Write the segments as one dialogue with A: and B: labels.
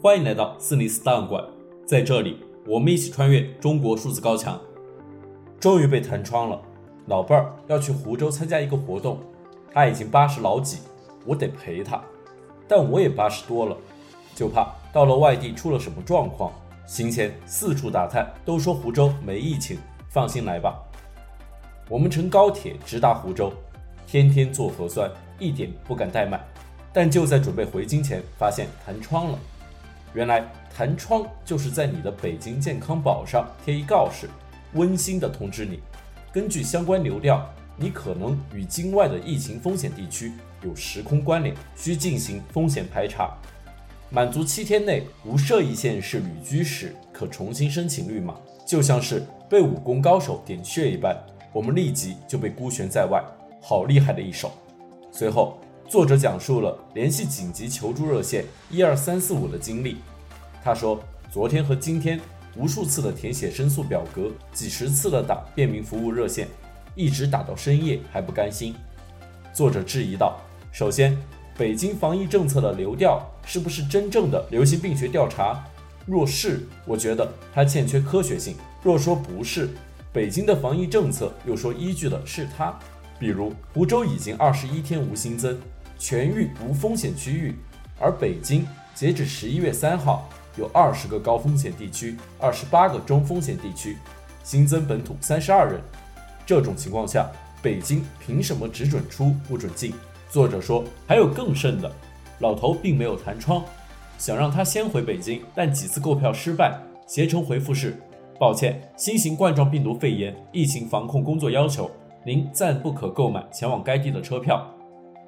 A: 欢迎来到四零四档案馆，在这里，我们一起穿越中国数字高墙。终于被弹窗了，老伴儿要去湖州参加一个活动，他已经八十老几，我得陪他，但我也八十多了，就怕到了外地出了什么状况。行前四处打探，都说湖州没疫情，放心来吧。我们乘高铁直达湖州，天天做核酸，一点不敢怠慢。但就在准备回京前，发现弹窗了。原来弹窗就是在你的北京健康宝上贴一告示，温馨的通知你，根据相关流调，你可能与京外的疫情风险地区有时空关联，需进行风险排查。满足七天内无涉疫县市旅居史，可重新申请绿码。就像是被武功高手点穴一般，我们立即就被孤悬在外，好厉害的一手。随后。作者讲述了联系紧急求助热线一二三四五的经历。他说，昨天和今天无数次的填写申诉表格，几十次的打便民服务热线，一直打到深夜还不甘心。作者质疑道：首先，北京防疫政策的流调是不是真正的流行病学调查？若是，我觉得它欠缺科学性；若说不是，北京的防疫政策又说依据的是它。比如，湖州已经二十一天无新增。全域无风险区域，而北京截止十一月三号有二十个高风险地区，二十八个中风险地区，新增本土三十二人。这种情况下，北京凭什么只准出不准进？作者说，还有更甚的，老头并没有弹窗，想让他先回北京，但几次购票失败，携程回复是：抱歉，新型冠状病毒肺炎疫情防控工作要求，您暂不可购买前往该地的车票。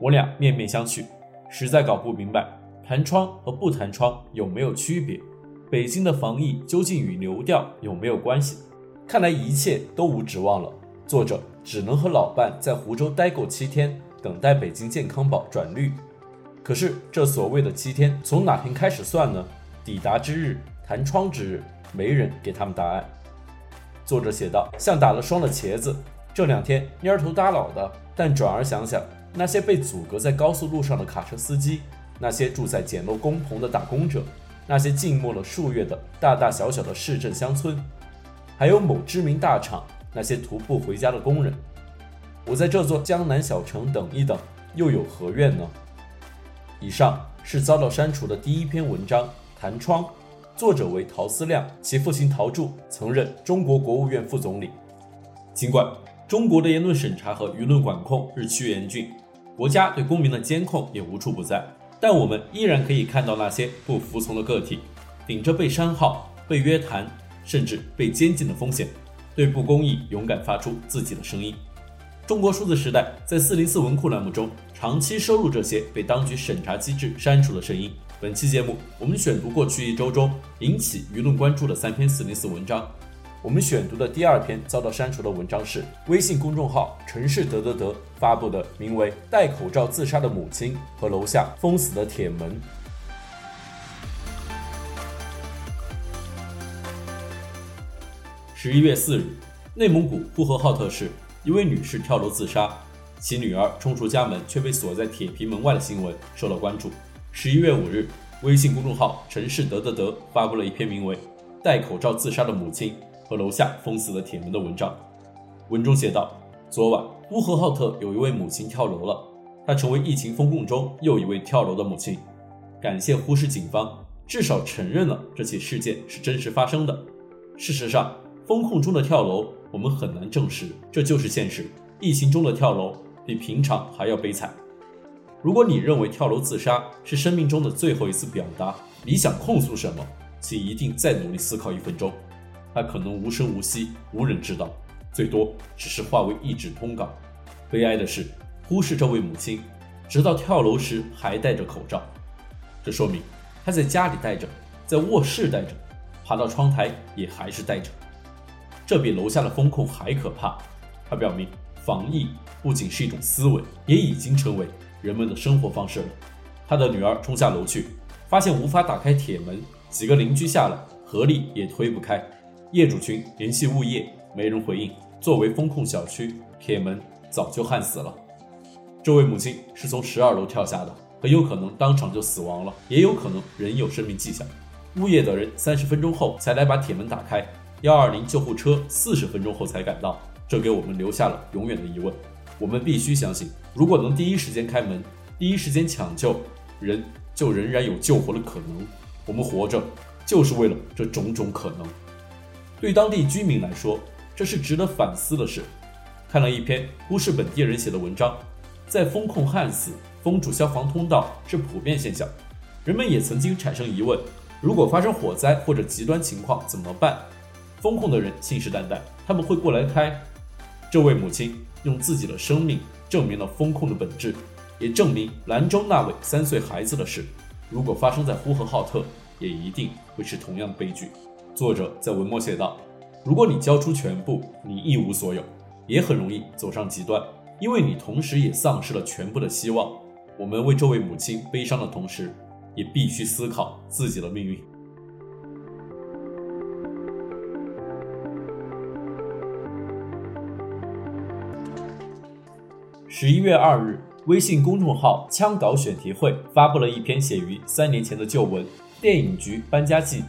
A: 我俩面面相觑，实在搞不明白弹窗和不弹窗有没有区别。北京的防疫究竟与流调有没有关系？看来一切都无指望了。作者只能和老伴在湖州待够七天，等待北京健康宝转绿。可是这所谓的七天从哪天开始算呢？抵达之日，弹窗之日，没人给他们答案。作者写道：“像打了霜的茄子，这两天蔫头耷脑的，但转而想想。”那些被阻隔在高速路上的卡车司机，那些住在简陋工棚的打工者，那些静默了数月的大大小小的市镇乡村，还有某知名大厂那些徒步回家的工人，我在这座江南小城等一等，又有何怨呢？以上是遭到删除的第一篇文章《弹窗》，作者为陶思亮，其父亲陶铸曾任中国国务院副总理。尽管中国的言论审查和舆论管控日趋严峻。国家对公民的监控也无处不在，但我们依然可以看到那些不服从的个体，顶着被删号、被约谈，甚至被监禁的风险，对不公义勇敢发出自己的声音。中国数字时代在四零四文库栏目中长期收录这些被当局审查机制删除的声音。本期节目，我们选读过去一周中引起舆论关注的三篇四零四文章。我们选读的第二篇遭到删除的文章是微信公众号“城市得得得”发布的名为《戴口罩自杀的母亲和楼下封死的铁门》。十一月四日，内蒙古呼和浩特市一位女士跳楼自杀，其女儿冲出家门却被锁在铁皮门外的新闻受到关注。十一月五日，微信公众号“城市得得得”发布了一篇名为《戴口罩自杀的母亲》和楼下封死的铁门的文章，文中写道：昨晚呼和浩特有一位母亲跳楼了，她成为疫情封控中又一位跳楼的母亲。感谢呼市警方，至少承认了这起事件是真实发生的。事实上，封控中的跳楼我们很难证实，这就是现实。疫情中的跳楼比平常还要悲惨。如果你认为跳楼自杀是生命中的最后一次表达，你想控诉什么，请一定再努力思考一分钟。他可能无声无息，无人知道，最多只是化为一纸通稿。悲哀的是，忽视这位母亲，直到跳楼时还戴着口罩，这说明她在家里戴着，在卧室戴着，爬到窗台也还是戴着。这比楼下的封控还可怕。它表明，防疫不仅是一种思维，也已经成为人们的生活方式了。他的女儿冲下楼去，发现无法打开铁门，几个邻居下来，合力也推不开。业主群联系物业，没人回应。作为封控小区，铁门早就焊死了。这位母亲是从十二楼跳下的，很有可能当场就死亡了，也有可能仍有生命迹象。物业的人三十分钟后才来把铁门打开，幺二零救护车四十分钟后才赶到，这给我们留下了永远的疑问。我们必须相信，如果能第一时间开门，第一时间抢救，人就仍然有救活的可能。我们活着就是为了这种种可能。对当地居民来说，这是值得反思的事。看了一篇都市本地人写的文章，在封控焊死、封住消防通道是普遍现象。人们也曾经产生疑问：如果发生火灾或者极端情况怎么办？封控的人信誓旦旦，他们会过来开。这位母亲用自己的生命证明了封控的本质，也证明兰州那位三岁孩子的事，如果发生在呼和浩特，也一定会是同样的悲剧。作者在文末写道：“如果你交出全部，你一无所有。”也很容易走上极端，因为你同时也丧失了全部的希望。我们为这位母亲悲伤的同时，也必须思考自己的命运。十一月二日，微信公众号“枪稿选题会”发布了一篇写于三年前的旧文《电影局搬家记》，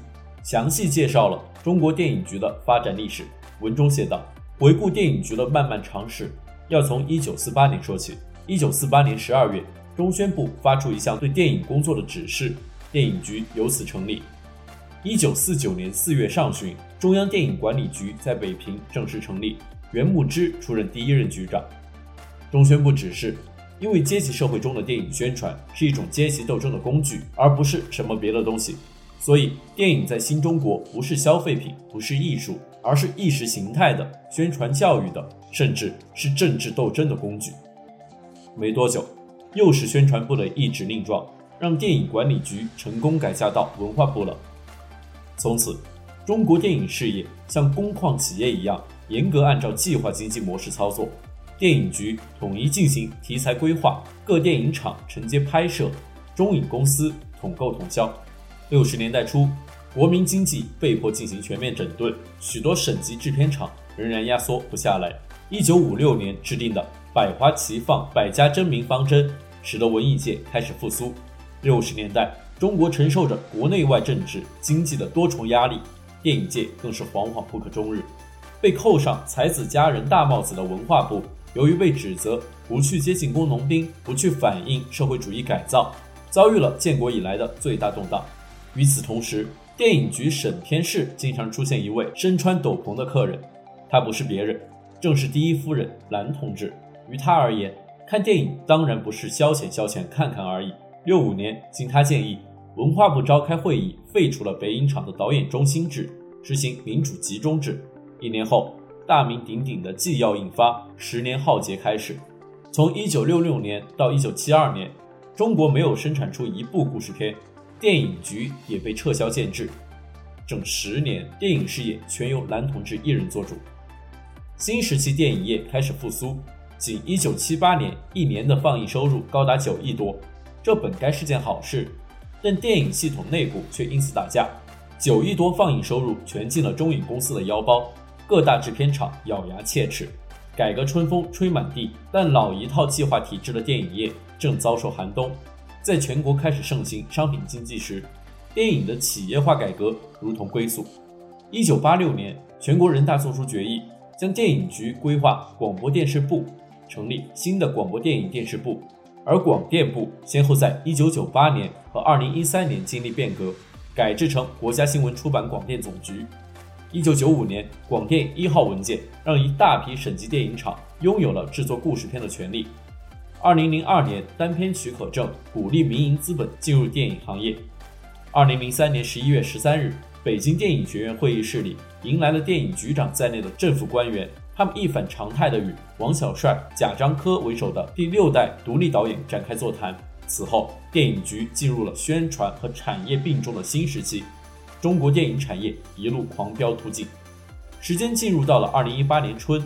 A: 详细介绍了中国电影局的发展历史。文中写道。回顾电影局的漫漫长史，要从一九四八年说起。一九四八年十二月，中宣部发出一项对电影工作的指示，电影局由此成立。一九四九年四月上旬，中央电影管理局在北平正式成立，袁牧之出任第一任局长。中宣部指示，因为阶级社会中的电影宣传是一种阶级斗争的工具，而不是什么别的东西，所以电影在新中国不是消费品，不是艺术。而是意识形态的、宣传教育的，甚至是政治斗争的工具。没多久，又是宣传部的一纸令状，让电影管理局成功改嫁到文化部了。从此，中国电影事业像工矿企业一样，严格按照计划经济模式操作。电影局统一进行题材规划，各电影厂承接拍摄，中影公司统购统销。六十年代初，国民经济被迫进行全面整顿，许多省级制片厂仍然压缩不下来。一九五六年制定的“百花齐放、百家争鸣”方针，使得文艺界开始复苏。六十年代，中国承受着国内外政治、经济的多重压力，电影界更是惶惶不可终日。被扣上才子佳人大帽子的文化部，由于被指责不去接近工农兵，不去反映社会主义改造，遭遇了建国以来的最大动荡。与此同时，电影局审片室经常出现一位身穿斗篷的客人，他不是别人，正是第一夫人蓝同志。于他而言，看电影当然不是消遣消遣看看而已。六五年，经他建议，文化部召开会议，废除了北影厂的导演中心制，实行民主集中制。一年后，大名鼎鼎的纪要印发，十年浩劫开始。从一九六六年到一九七二年，中国没有生产出一部故事片。电影局也被撤销建制，整十年，电影事业全由男同志一人做主。新时期电影业开始复苏，仅1978年一年的放映收入高达九亿多，这本该是件好事，但电影系统内部却因此打架。九亿多放映收入全进了中影公司的腰包，各大制片厂咬牙切齿。改革春风吹满地，但老一套计划体制的电影业正遭受寒冬。在全国开始盛行商品经济时，电影的企业化改革如同归宿。一九八六年，全国人大作出决议，将电影局归划广播电视部，成立新的广播电影电视部，而广电部先后在一九九八年和二零一三年经历变革，改制成国家新闻出版广电总局。一九九五年，广电一号文件让一大批省级电影厂拥有了制作故事片的权利。二零零二年，单片许可证鼓励民营资本进入电影行业。二零零三年十一月十三日，北京电影学院会议室里迎来了电影局长在内的政府官员，他们一反常态地与王小帅、贾樟柯为首的第六代独立导演展开座谈。此后，电影局进入了宣传和产业并重的新时期，中国电影产业一路狂飙突进。时间进入到了二零一八年春，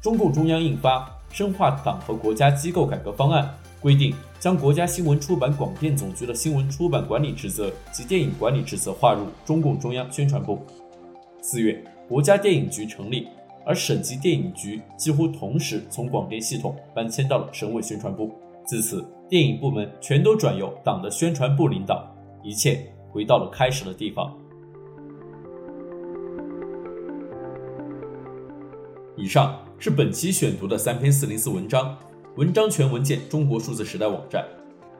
A: 中共中央印发。深化党和国家机构改革方案规定，将国家新闻出版广电总局的新闻出版管理职责及电影管理职责划入中共中央宣传部。四月，国家电影局成立，而省级电影局几乎同时从广电系统搬迁到了省委宣传部。自此，电影部门全都转由党的宣传部领导，一切回到了开始的地方。以上是本期选读的三篇四零四文章，文章全文见中国数字时代网站。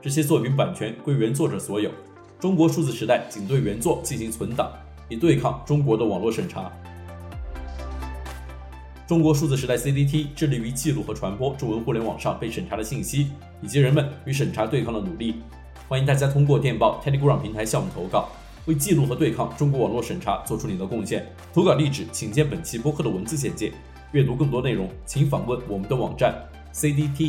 A: 这些作品版权归原作者所有，中国数字时代仅对原作进行存档，以对抗中国的网络审查。中国数字时代 CDT 致力于记录和传播中文互联网上被审查的信息，以及人们与审查对抗的努力。欢迎大家通过电报 Telegram 平台向我们投稿，为记录和对抗中国网络审查做出你的贡献。投稿地址请见本期播客的文字简介。阅读更多内容，请访问我们的网站 cdt.media。